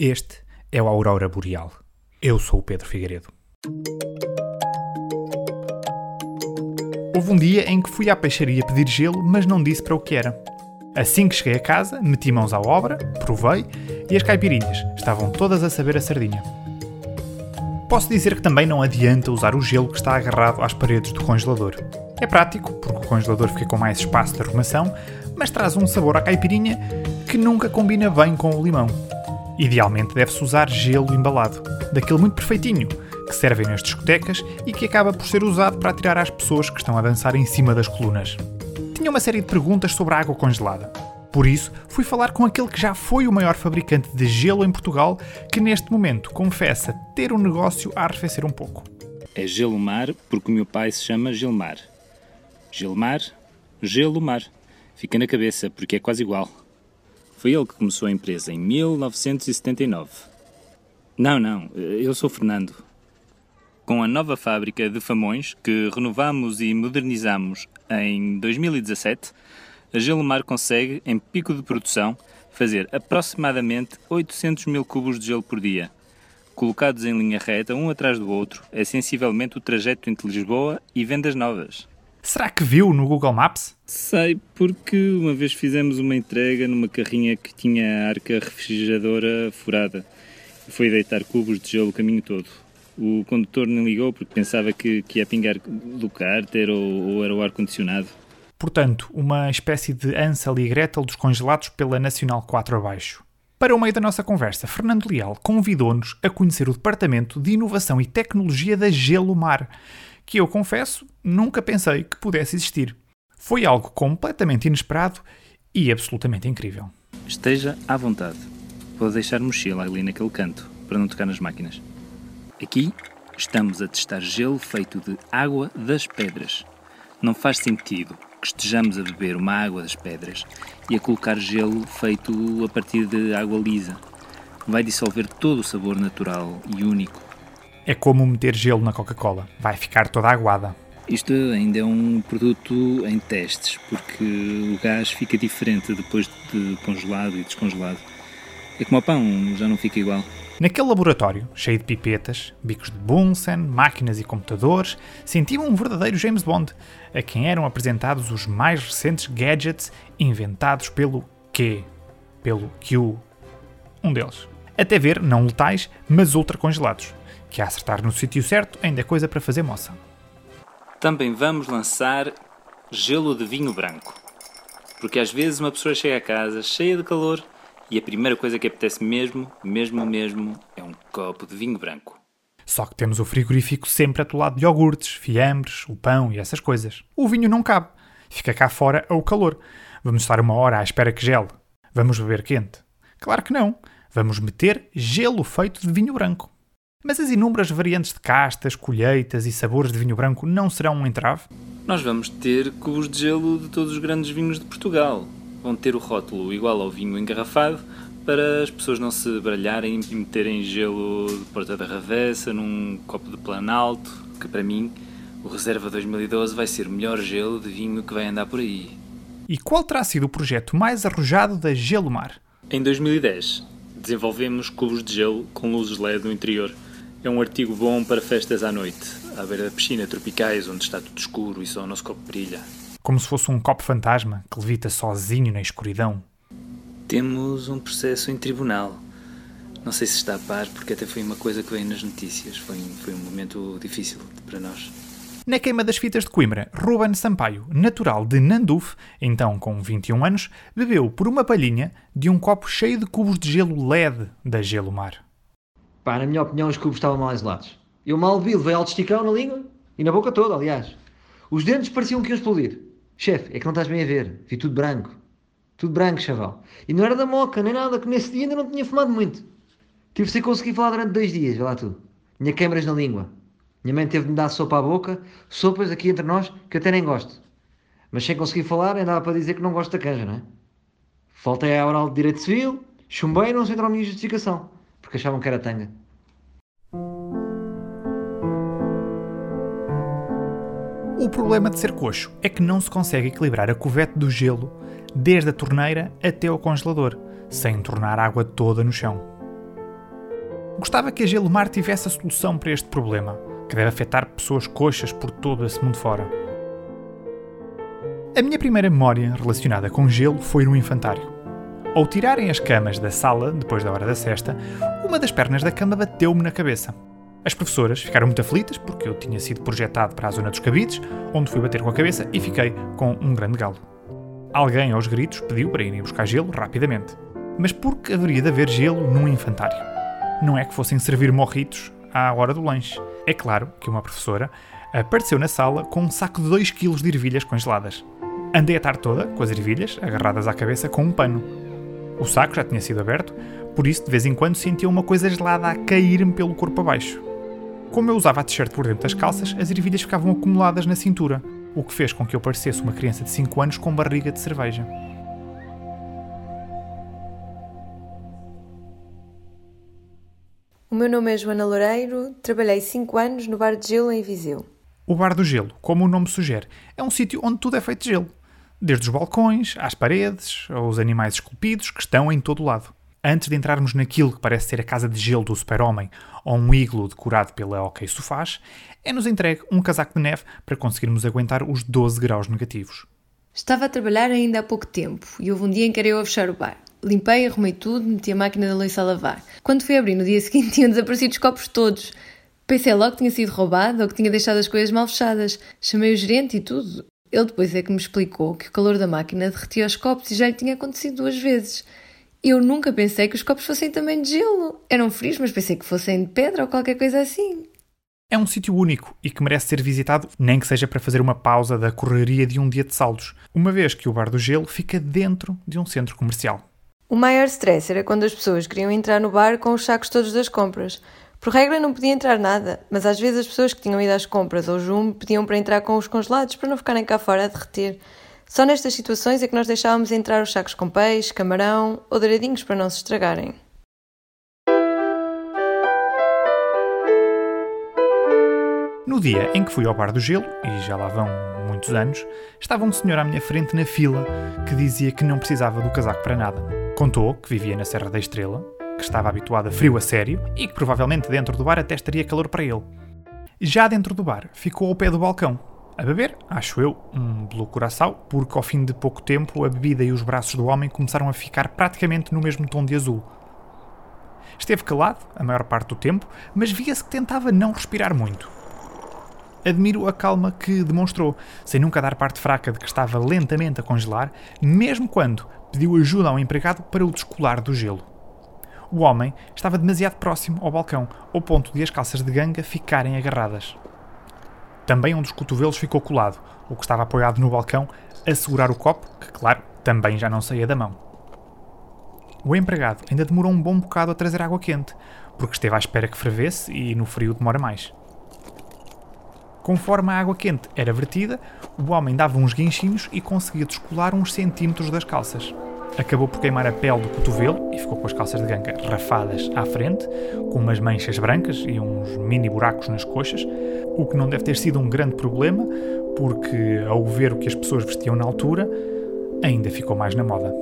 Este é o Aurora Boreal. Eu sou o Pedro Figueiredo. Houve um dia em que fui à peixaria pedir gelo, mas não disse para o que era. Assim que cheguei a casa, meti mãos à obra, provei e as caipirinhas estavam todas a saber a sardinha. Posso dizer que também não adianta usar o gelo que está agarrado às paredes do congelador. É prático, porque o congelador fica com mais espaço de arrumação, mas traz um sabor à caipirinha que nunca combina bem com o limão. Idealmente deve-se usar gelo embalado, daquele muito perfeitinho, que servem nas discotecas e que acaba por ser usado para atirar às pessoas que estão a dançar em cima das colunas. Tinha uma série de perguntas sobre a água congelada. Por isso, fui falar com aquele que já foi o maior fabricante de gelo em Portugal, que neste momento confessa ter um negócio a arrefecer um pouco. É Gelomar porque o meu pai se chama Gelmar. Gelmar, Gelomar. Fica na cabeça porque é quase igual. Foi ele que começou a empresa em 1979. Não, não, eu sou Fernando. Com a nova fábrica de Famões, que renovamos e modernizamos em 2017, a Gelomar consegue, em pico de produção, fazer aproximadamente 800 mil cubos de gelo por dia. Colocados em linha reta, um atrás do outro, é sensivelmente o trajeto entre Lisboa e Vendas Novas. Será que viu no Google Maps? Sei, porque uma vez fizemos uma entrega numa carrinha que tinha a arca refrigeradora furada. E foi deitar cubos de gelo o caminho todo. O condutor nem ligou porque pensava que, que ia pingar do cárter ou, ou era o ar-condicionado. Portanto, uma espécie de Ansel e Gretel dos congelados pela Nacional 4 abaixo. Para o meio da nossa conversa, Fernando Leal convidou-nos a conhecer o Departamento de Inovação e Tecnologia da Gelomar, que eu confesso nunca pensei que pudesse existir. Foi algo completamente inesperado e absolutamente incrível. Esteja à vontade. Vou deixar mochila ali naquele canto, para não tocar nas máquinas. Aqui estamos a testar gelo feito de água das pedras. Não faz sentido que estejamos a beber uma água das pedras e a colocar gelo feito a partir de água lisa. Vai dissolver todo o sabor natural e único é como meter gelo na Coca-Cola. Vai ficar toda aguada. Isto ainda é um produto em testes, porque o gás fica diferente depois de congelado e descongelado. É como o pão, já não fica igual. Naquele laboratório, cheio de pipetas, bicos de Bunsen, máquinas e computadores, senti-me um verdadeiro James Bond, a quem eram apresentados os mais recentes gadgets inventados pelo Q, pelo Q, um deles. Até ver, não letais, mas ultracongelados que a acertar no sítio certo ainda é coisa para fazer moça. Também vamos lançar gelo de vinho branco. Porque às vezes uma pessoa chega a casa cheia de calor e a primeira coisa que apetece mesmo, mesmo mesmo, é um copo de vinho branco. Só que temos o frigorífico sempre atolado de iogurtes, fiambres, o pão e essas coisas. O vinho não cabe. Fica cá fora ao calor. Vamos estar uma hora à espera que gele. Vamos beber quente? Claro que não. Vamos meter gelo feito de vinho branco. Mas as inúmeras variantes de castas, colheitas e sabores de vinho branco não serão um entrave? Nós vamos ter cubos de gelo de todos os grandes vinhos de Portugal. Vão ter o rótulo igual ao vinho engarrafado para as pessoas não se baralharem e meterem gelo de Porta da Ravessa num copo de Planalto, que para mim o Reserva 2012 vai ser o melhor gelo de vinho que vai andar por aí. E qual terá sido o projeto mais arrojado da Gelomar? Em 2010, desenvolvemos cubos de gelo com luzes LED no interior é um artigo bom para festas à noite, à beira da piscina, tropicais, onde está tudo escuro e só o nosso copo brilha. Como se fosse um copo fantasma que levita sozinho na escuridão. Temos um processo em tribunal. Não sei se está a par, porque até foi uma coisa que veio nas notícias. Foi, foi um momento difícil para nós. Na queima das fitas de Coimbra, Ruben Sampaio, natural de Nanduf, então com 21 anos, bebeu por uma palhinha de um copo cheio de cubos de gelo LED da Gelo Mar. Pá, na minha opinião, os cubos estavam mal isolados. Eu mal vi, levei alto esticão na língua e na boca toda, aliás. Os dentes pareciam que iam explodir. Chefe, é que não estás bem a ver. Vi tudo branco. Tudo branco, chaval. E não era da moca, nem nada, que nesse dia ainda não tinha fumado muito. Tive sem conseguir falar durante dois dias, vê lá tu. Tinha câmaras na língua. Minha mãe teve de me dar sopa à boca, sopas aqui entre nós, que eu até nem gosto. Mas sem conseguir falar, andava para dizer que não gosto da canja, não é? Faltei à oral de Direito Civil, chumbei e não sei a minha justificação porque achavam que era tanga. O problema de ser coxo é que não se consegue equilibrar a covete do gelo desde a torneira até ao congelador, sem tornar a água toda no chão. Gostava que a Gelomar tivesse a solução para este problema, que deve afetar pessoas coxas por todo esse mundo fora. A minha primeira memória relacionada com gelo foi no infantário. Ao tirarem as camas da sala, depois da hora da cesta, uma das pernas da cama bateu-me na cabeça. As professoras ficaram muito aflitas porque eu tinha sido projetado para a zona dos cabides, onde fui bater com a cabeça e fiquei com um grande galo. Alguém aos gritos pediu para irem buscar gelo rapidamente. Mas por que haveria de haver gelo num infantário? Não é que fossem servir morritos à hora do lanche. É claro que uma professora apareceu na sala com um saco de 2 kg de ervilhas congeladas. Andei a tarde toda com as ervilhas agarradas à cabeça com um pano. O saco já tinha sido aberto, por isso de vez em quando sentia uma coisa gelada a cair-me pelo corpo abaixo. Como eu usava a t-shirt por dentro das calças, as ervilhas ficavam acumuladas na cintura, o que fez com que eu parecesse uma criança de 5 anos com barriga de cerveja. O meu nome é Joana Loureiro, trabalhei 5 anos no Bar de Gelo em Viseu. O Bar do Gelo, como o nome sugere, é um sítio onde tudo é feito de gelo. Desde os balcões, às paredes, aos animais esculpidos que estão em todo lado antes de entrarmos naquilo que parece ser a casa de gelo do super-homem ou um iglo decorado pela OK Sofás, é-nos entregue um casaco de neve para conseguirmos aguentar os 12 graus negativos. Estava a trabalhar ainda há pouco tempo e houve um dia em que eu a fechar o bar. Limpei, arrumei tudo, meti a máquina da louça a lavar. Quando fui abrir no dia seguinte tinham desaparecido os copos todos. Pensei logo que tinha sido roubado ou que tinha deixado as coisas mal fechadas. Chamei o gerente e tudo. Ele depois é que me explicou que o calor da máquina derretia os copos e já lhe tinha acontecido duas vezes. Eu nunca pensei que os copos fossem também de gelo. Eram frios, mas pensei que fossem de pedra ou qualquer coisa assim. É um sítio único e que merece ser visitado, nem que seja para fazer uma pausa da correria de um dia de saldos, uma vez que o Bar do Gelo fica dentro de um centro comercial. O maior stress era quando as pessoas queriam entrar no bar com os sacos todos das compras. Por regra não podia entrar nada, mas às vezes as pessoas que tinham ido às compras ou jume pediam para entrar com os congelados para não ficarem cá fora a derreter. Só nestas situações é que nós deixávamos entrar os sacos com peixe, camarão ou douradinhos para não se estragarem. No dia em que fui ao Bar do Gelo, e já lá vão muitos anos, estava um senhor à minha frente na fila que dizia que não precisava do casaco para nada. Contou que vivia na Serra da Estrela, que estava habituado a frio a sério e que provavelmente dentro do bar até estaria calor para ele. Já dentro do bar, ficou ao pé do balcão, a beber, acho eu, um Blue Curaçao, porque ao fim de pouco tempo a bebida e os braços do homem começaram a ficar praticamente no mesmo tom de azul. Esteve calado a maior parte do tempo, mas via-se que tentava não respirar muito. Admiro a calma que demonstrou, sem nunca dar parte fraca de que estava lentamente a congelar, mesmo quando pediu ajuda ao empregado para o descolar do gelo. O homem estava demasiado próximo ao balcão, ao ponto de as calças de ganga ficarem agarradas. Também um dos cotovelos ficou colado, o que estava apoiado no balcão, a segurar o copo, que, claro, também já não saía da mão. O empregado ainda demorou um bom bocado a trazer água quente, porque esteve à espera que fervesse e no frio demora mais. Conforme a água quente era vertida, o homem dava uns guinchinhos e conseguia descolar uns centímetros das calças acabou por queimar a pele do cotovelo e ficou com as calças de ganga rafadas à frente, com umas manchas brancas e uns mini buracos nas coxas, o que não deve ter sido um grande problema, porque ao ver o que as pessoas vestiam na altura, ainda ficou mais na moda.